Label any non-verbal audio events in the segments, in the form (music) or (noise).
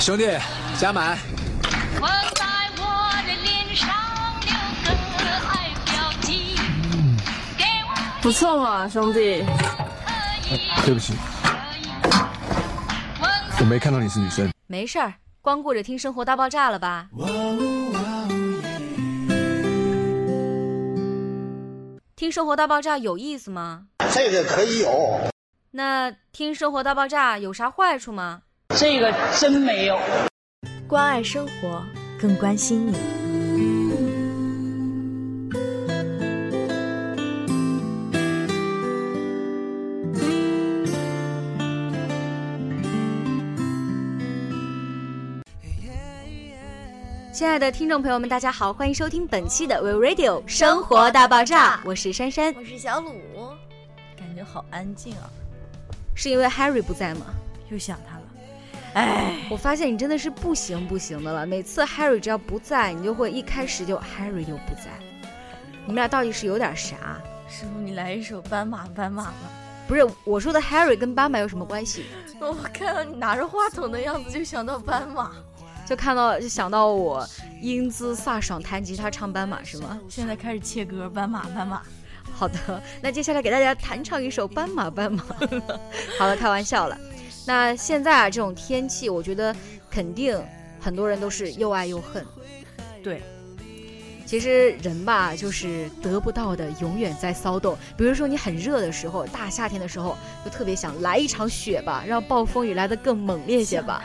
兄弟，加满。我在我的脸上留个爱标记，不错嘛，兄弟。对不起，我没看到你是女生。没事儿，光顾着听《生活大爆炸》了吧？听《生活大爆炸》有意思吗？这个可以有。那听《生活大爆炸》有啥坏处吗？这个真没有。关爱生活，更关心你。亲爱的听众朋友们，大家好，欢迎收听本期的 We Radio 生活大爆炸，我是珊珊。我是小鲁，感觉好安静啊，是因为 Harry 不在吗？又想他了。哎，我发现你真的是不行不行的了，每次 Harry 只要不在，你就会一开始就 Harry 又不在。你们俩到底是有点啥？师傅，你来一首斑马斑马吧。不是我说的 Harry 跟斑马有什么关系？(laughs) 我看到你拿着话筒的样子，就想到斑马。就看到就想到我英姿飒爽弹吉他唱斑马是吗？现在开始切歌，斑马斑马。好的，那接下来给大家弹唱一首斑马斑马。(laughs) 好了，开玩笑了。那现在啊，这种天气，我觉得肯定很多人都是又爱又恨。对，其实人吧，就是得不到的永远在骚动。比如说你很热的时候，大夏天的时候，就特别想来一场雪吧，让暴风雨来得更猛烈些吧。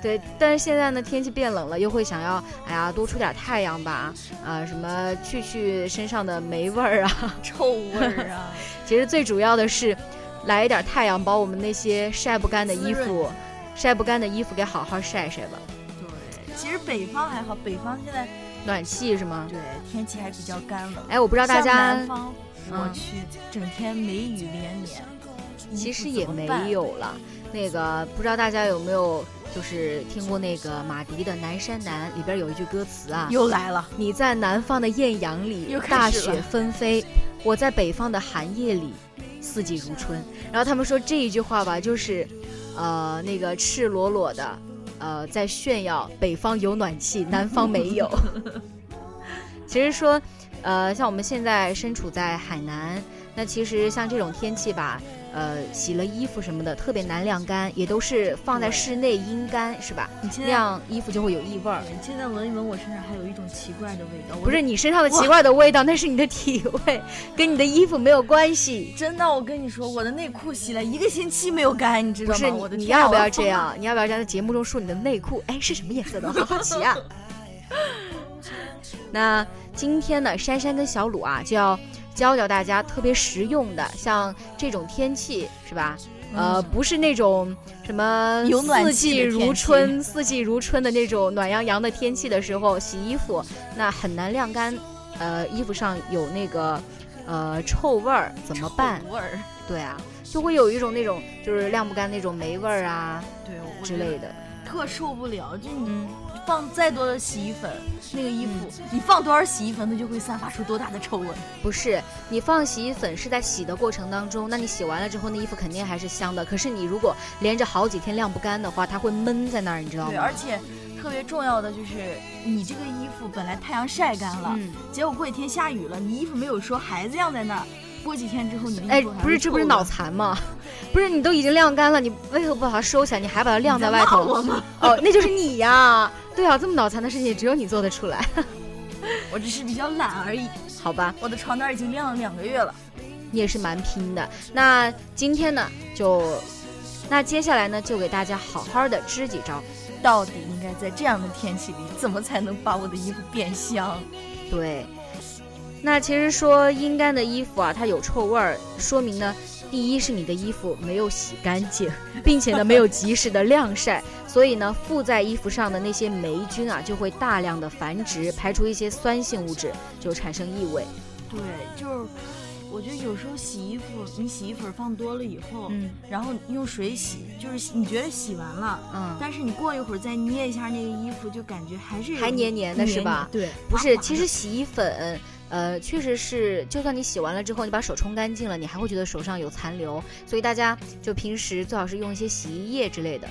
对，但是现在呢，天气变冷了，又会想要，哎呀，多出点太阳吧，啊，什么去去身上的霉味儿啊、臭味儿啊。(laughs) 其实最主要的是，来一点太阳，把我们那些晒不干的衣服、晒不干的衣服给好好晒晒吧。对，其实北方还好，北方现在暖气是吗？对，天气还比较干冷。哎，我不知道大家，南方，我去，整天梅雨连绵。其实也没有了，那个不知道大家有没有就是听过那个马迪的《南山南》里边有一句歌词啊，又来了。你在南方的艳阳里，大雪纷飞；我在北方的寒夜里，四季如春。然后他们说这一句话吧，就是，呃，那个赤裸裸的，呃，在炫耀北方有暖气，南方没有。(laughs) 其实说，呃，像我们现在身处在海南，那其实像这种天气吧。呃，洗了衣服什么的特别难晾干，也都是放在室内阴干，是吧？你晾衣服就会有异味儿。你现在闻一闻我身上还有一种奇怪的味道，不是你身上的奇怪的味道，那是你的体味，跟你的衣服没有关系。真的，我跟你说，我的内裤洗了一个星期没有干，你知道吗？不是，我的你要不要这样？你要不要在节目中说你的内裤？哎，是什么颜色的？好好奇啊！(laughs) 那今天呢，珊珊跟小鲁啊就要。教教大家特别实用的，像这种天气是吧？呃，不是那种什么四季如春、四季如春的那种暖洋洋的天气的时候洗衣服，那很难晾干。呃，衣服上有那个呃臭味儿，怎么办？味儿，对啊，就会有一种那种就是晾不干那种霉味儿啊，对之类的，特受不了。就你放再多的洗衣粉，那个衣服你放多少洗衣粉，它就会散发出多大的臭味。不是，你放洗衣粉是在洗的过程当中，那你洗完了之后，那衣服肯定还是香的。可是你如果连着好几天晾不干的话，它会闷在那儿，你知道吗？对，而且特别重要的就是，你这个衣服本来太阳晒干了，嗯、结果过几天下雨了，你衣服没有说，还是晾在那儿。过几天之后，你的哎，不是，这不是脑残吗？(laughs) 不是，你都已经晾干了，你为何不把它收起来？你还把它晾在外头？(laughs) 哦，那就是你呀！对啊，这么脑残的事情只有你做得出来。(laughs) 我只是比较懒而已。好吧，我的床单已经晾了两个月了。你也是蛮拼的。那今天呢，就那接下来呢，就给大家好好的支几招，到底应该在这样的天气里，怎么才能把我的衣服变香？对。那其实说阴干的衣服啊，它有臭味儿，说明呢，第一是你的衣服没有洗干净，(laughs) 并且呢没有及时的晾晒，所以呢附在衣服上的那些霉菌啊就会大量的繁殖，排出一些酸性物质，就产生异味。对，就是我觉得有时候洗衣服，你洗衣粉放多了以后，嗯，然后用水洗，就是你觉得洗完了，嗯，但是你过一会儿再捏一下那个衣服，就感觉还是还黏黏的，是吧？对，不是，其实洗衣粉。呃，确实是，就算你洗完了之后，你把手冲干净了，你还会觉得手上有残留，所以大家就平时最好是用一些洗衣液之类的。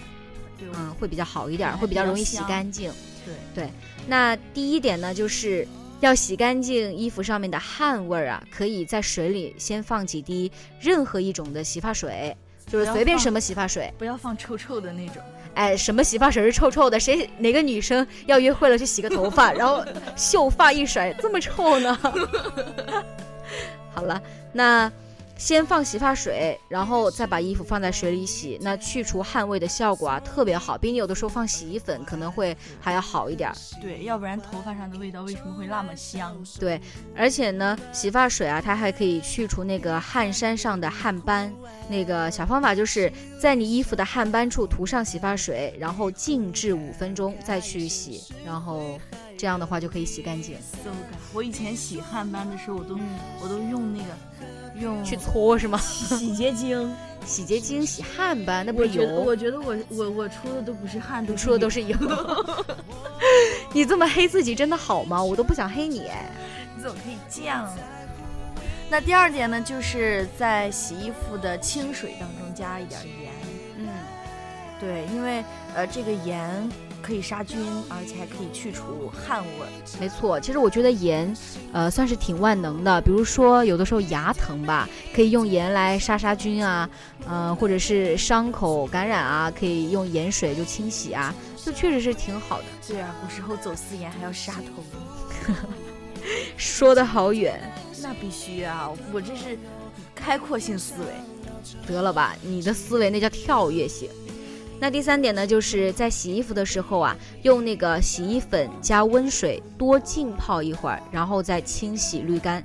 对嗯，会比较好一点，还会比较容易洗干净。对对，那第一点呢，就是要洗干净衣服上面的汗味儿啊，可以在水里先放几滴任何一种的洗发水，就是随便什么洗发水。不要放臭臭的那种。哎，什么洗发水是臭臭的？谁哪个女生要约会了去洗个头发，(laughs) 然后秀发一甩，这么臭呢？(laughs) 好了，那先放洗发水，然后再把衣服放在水里洗，那去除汗味的效果啊特别好，比你有的时候放洗衣粉可能会还要好一点儿。对，要不然头发上的味道为什么会那么香？对，而且呢，洗发水啊，它还可以去除那个汗衫上的汗斑。那个小方法就是在你衣服的汗斑处涂上洗发水，然后静置五分钟再去洗，然后这样的话就可以洗干净。馊感。我以前洗汗斑的时候，我都、我都用那个用去搓是吗？洗洁精。洗洁精 (laughs) 洗汗吧，那不油，我觉得我我我出的都不是汗，都出的都是油。(laughs) (laughs) 你这么黑自己真的好吗？我都不想黑你哎。你怎么可以这样？那第二点呢，就是在洗衣服的清水当中加一点盐。嗯，对，因为呃这个盐可以杀菌，而且还可以去除汗味儿。没错，其实我觉得盐，呃，算是挺万能的。比如说，有的时候牙疼吧，可以用盐来杀杀菌啊，嗯、或者是伤口感染啊，可以用盐水就清洗啊，就确实是挺好的。对啊，古时候走私盐还要杀头，说的好远，那必须啊！我这是开阔性思维。得了吧，你的思维那叫跳跃性。那第三点呢，就是在洗衣服的时候啊，用那个洗衣粉加温水多浸泡一会儿，然后再清洗滤干，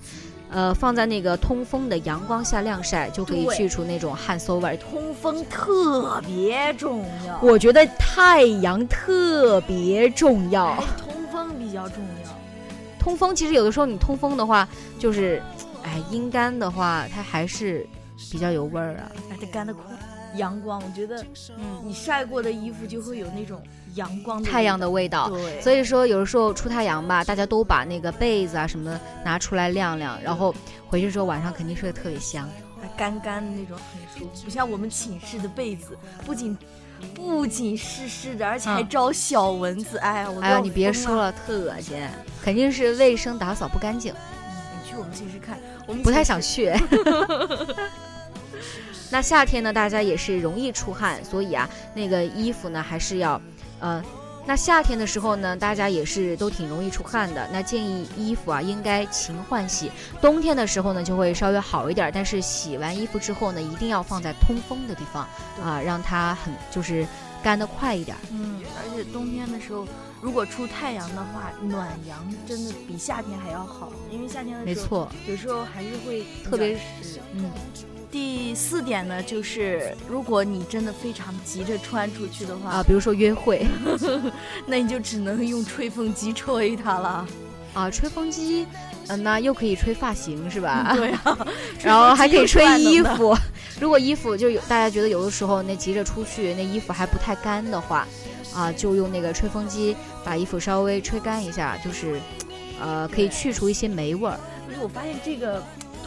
呃，放在那个通风的阳光下晾晒，就可以去除那种汗馊味儿。通风特别重要，我觉得太阳特别重要通风比较重要。(laughs) 通风其实有的时候你通风的话，就是，哎，阴干的话，它还是比较有味儿啊。而且干得快。阳光，我觉得，嗯，你晒过的衣服就会有那种阳光的太阳的味道。对，所以说，有的时候出太阳吧，大家都把那个被子啊什么的拿出来晾晾，然后回去之后晚上肯定睡得特别香。还干干的那种，很舒服。不像我们寝室的被子，不仅不仅湿湿的，而且还嗯招小蚊子。哎呀，我哎呀，你别。说了，特恶心，肯定是卫生打扫不干净，嗯你去我们寝室看，我们不太想去。(laughs) 那夏天呢，大家也是容易出汗，所以啊，那个衣服呢还是要，呃，那夏天的时候呢，大家也是都挺容易出汗的。那建议衣服啊应该勤换洗，冬天的时候呢就会稍微好一点，但是洗完衣服之后呢，一定要放在通风的地方啊、让它很就是干得快一点。嗯，而且冬天的时候，如果出太阳的话，暖阳真的比夏天还要好，因为夏天的时候，没错，有时候还是会特别湿。嗯，第四点呢，就是如果你真的非常急着穿出去的话，啊，比如说约会 (laughs) 那你就只能用吹风机吹它了。啊，吹风机，嗯、那又可以吹发型是吧？对啊，(laughs) 然后还可以吹衣。服。(laughs) 如果衣服就有大家觉得有的时候那急着出去，那衣服还不太干的话，啊，就用那个吹风机把衣服稍微吹干一下，就是，呃，可以去除一些霉味儿。不是，我发现这个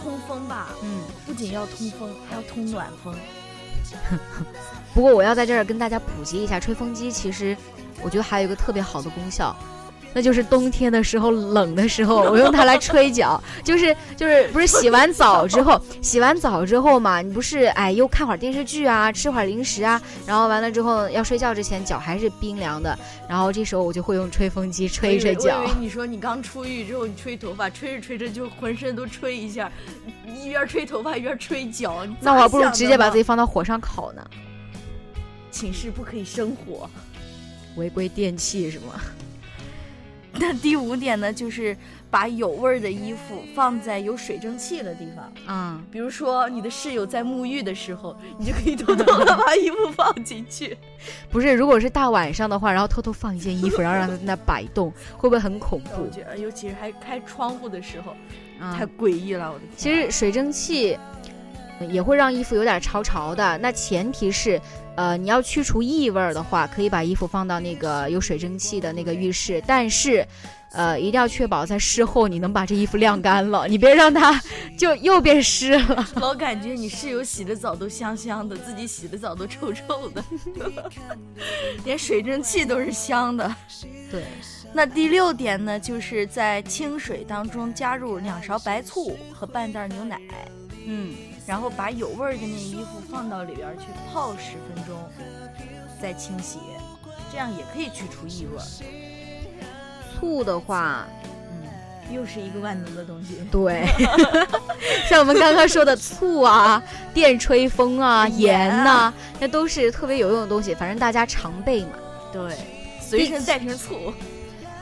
通风吧，嗯，不仅要通风，还要通暖风。(laughs) 不过我要在这儿跟大家普及一下，吹风机其实我觉得还有一个特别好的功效。那就是冬天的时候冷的时候，(laughs) 我用它来吹脚，就是就是不是洗完澡之后，(laughs) 洗完澡之后嘛，你不是哎又看会儿电视剧啊，吃会儿零食啊，然后完了之后要睡觉之前脚还是冰凉的，然后这时候我就会用吹风机吹一吹脚我以为你说你刚出狱之后，你吹头发，吹着吹着就浑身都吹一下，一边吹头发一边吹脚。那我还不如直接把自己放到火上烤呢，寝室不可以生火。违规电器是吗？那第五点呢，就是把有味儿的衣服放在有水蒸气的地方，嗯，比如说你的室友在沐浴的时候，你就可以偷偷的 (laughs) 把衣服放进去。(laughs) 不是，如果是大晚上的话，然后偷偷放一件衣服，然后让它在那摆动，会不会很恐怖？我觉得，尤其是还开窗户的时候，啊太诡异了，我的天！其实水蒸气，也会让衣服有点潮潮的。那前提是，呃，你要去除异味儿的话，可以把衣服放到那个有水蒸气的那个浴室，但是，呃，一定要确保在事后你能把这衣服晾干了，你别让它就又变湿了。老感觉你室友洗的澡都香香的，自己洗的澡都臭臭的，(laughs) 连水蒸气都是香的。对，那第六点呢，就是在清水当中加入两勺白醋和半袋牛奶，嗯，然后把有味儿的那衣服放到里边儿去泡十分钟，再清洗，这样也可以去除异味儿。醋的话，嗯，又是一个万能的东西。(laughs) 对，(laughs) 像我们刚刚说的醋啊、(laughs) 电吹风啊、盐呐、那都是特别有用的东西，反正大家常备嘛。对，随身带瓶醋。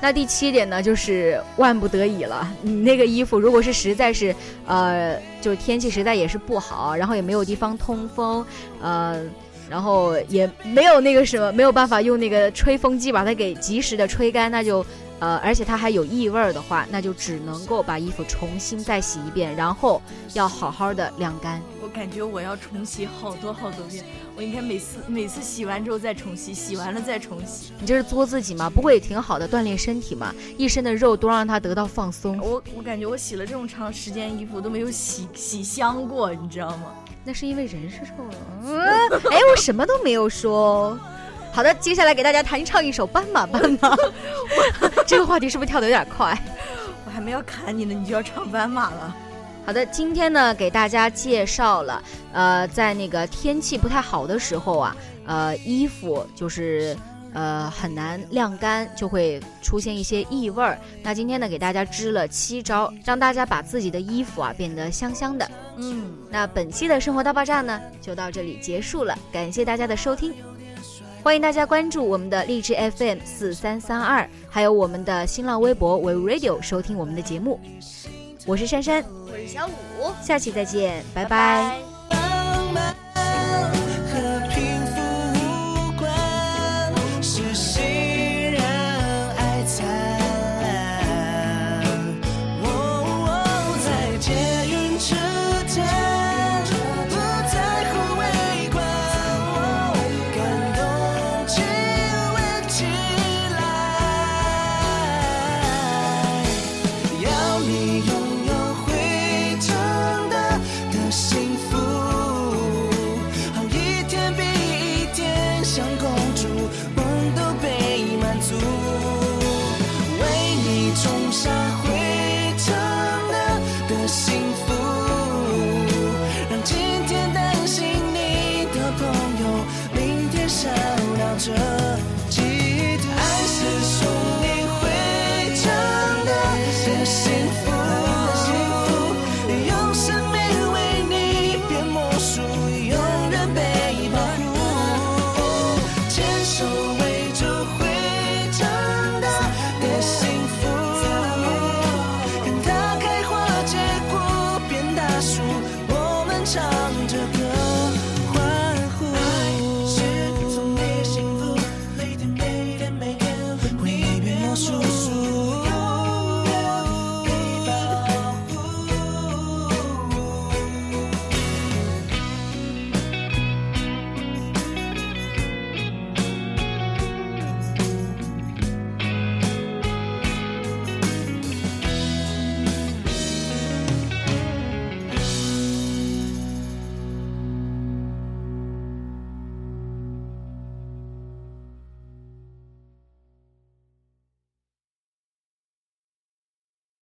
那第七点呢，就是万不得已了，你那个衣服如果是实在是，呃，就天气实在也是不好，然后也没有地方通风，呃，然后也没有那个什么，没有办法用那个吹风机把它给及时的吹干，那就，呃，而且它还有异味儿的话，那就只能够把衣服重新再洗一遍，然后要好好的晾干。我感觉我要重洗好多好多遍，我应该每次每次洗完之后再重洗，洗完了再重洗。你这是作自己吗？不过也挺好的，锻炼身体嘛，一身的肉都让它得到放松。我我感觉我洗了这么长时间衣服都没有洗洗香过，你知道吗？那是因为人是臭了。嗯，(laughs) 哎，我什么都没有说。好的，接下来给大家弹唱一首《斑马斑马》。(laughs) (laughs) 这个话题是不是跳得有点快？(laughs) 我还没有砍你呢，你就要唱斑马了。好的，今天呢给大家介绍了，呃，在那个天气不太好的时候啊，呃，衣服就是呃很难晾干，就会出现一些异味儿。那今天呢给大家支了七招，让大家把自己的衣服啊变得香香的。嗯，那本期的生活大爆炸呢就到这里结束了，感谢大家的收听，欢迎大家关注我们的荔枝 FM 四三三二，还有我们的新浪微博 We Radio 收听我们的节目。我是珊珊，我是小五，下期再见，拜。拜拜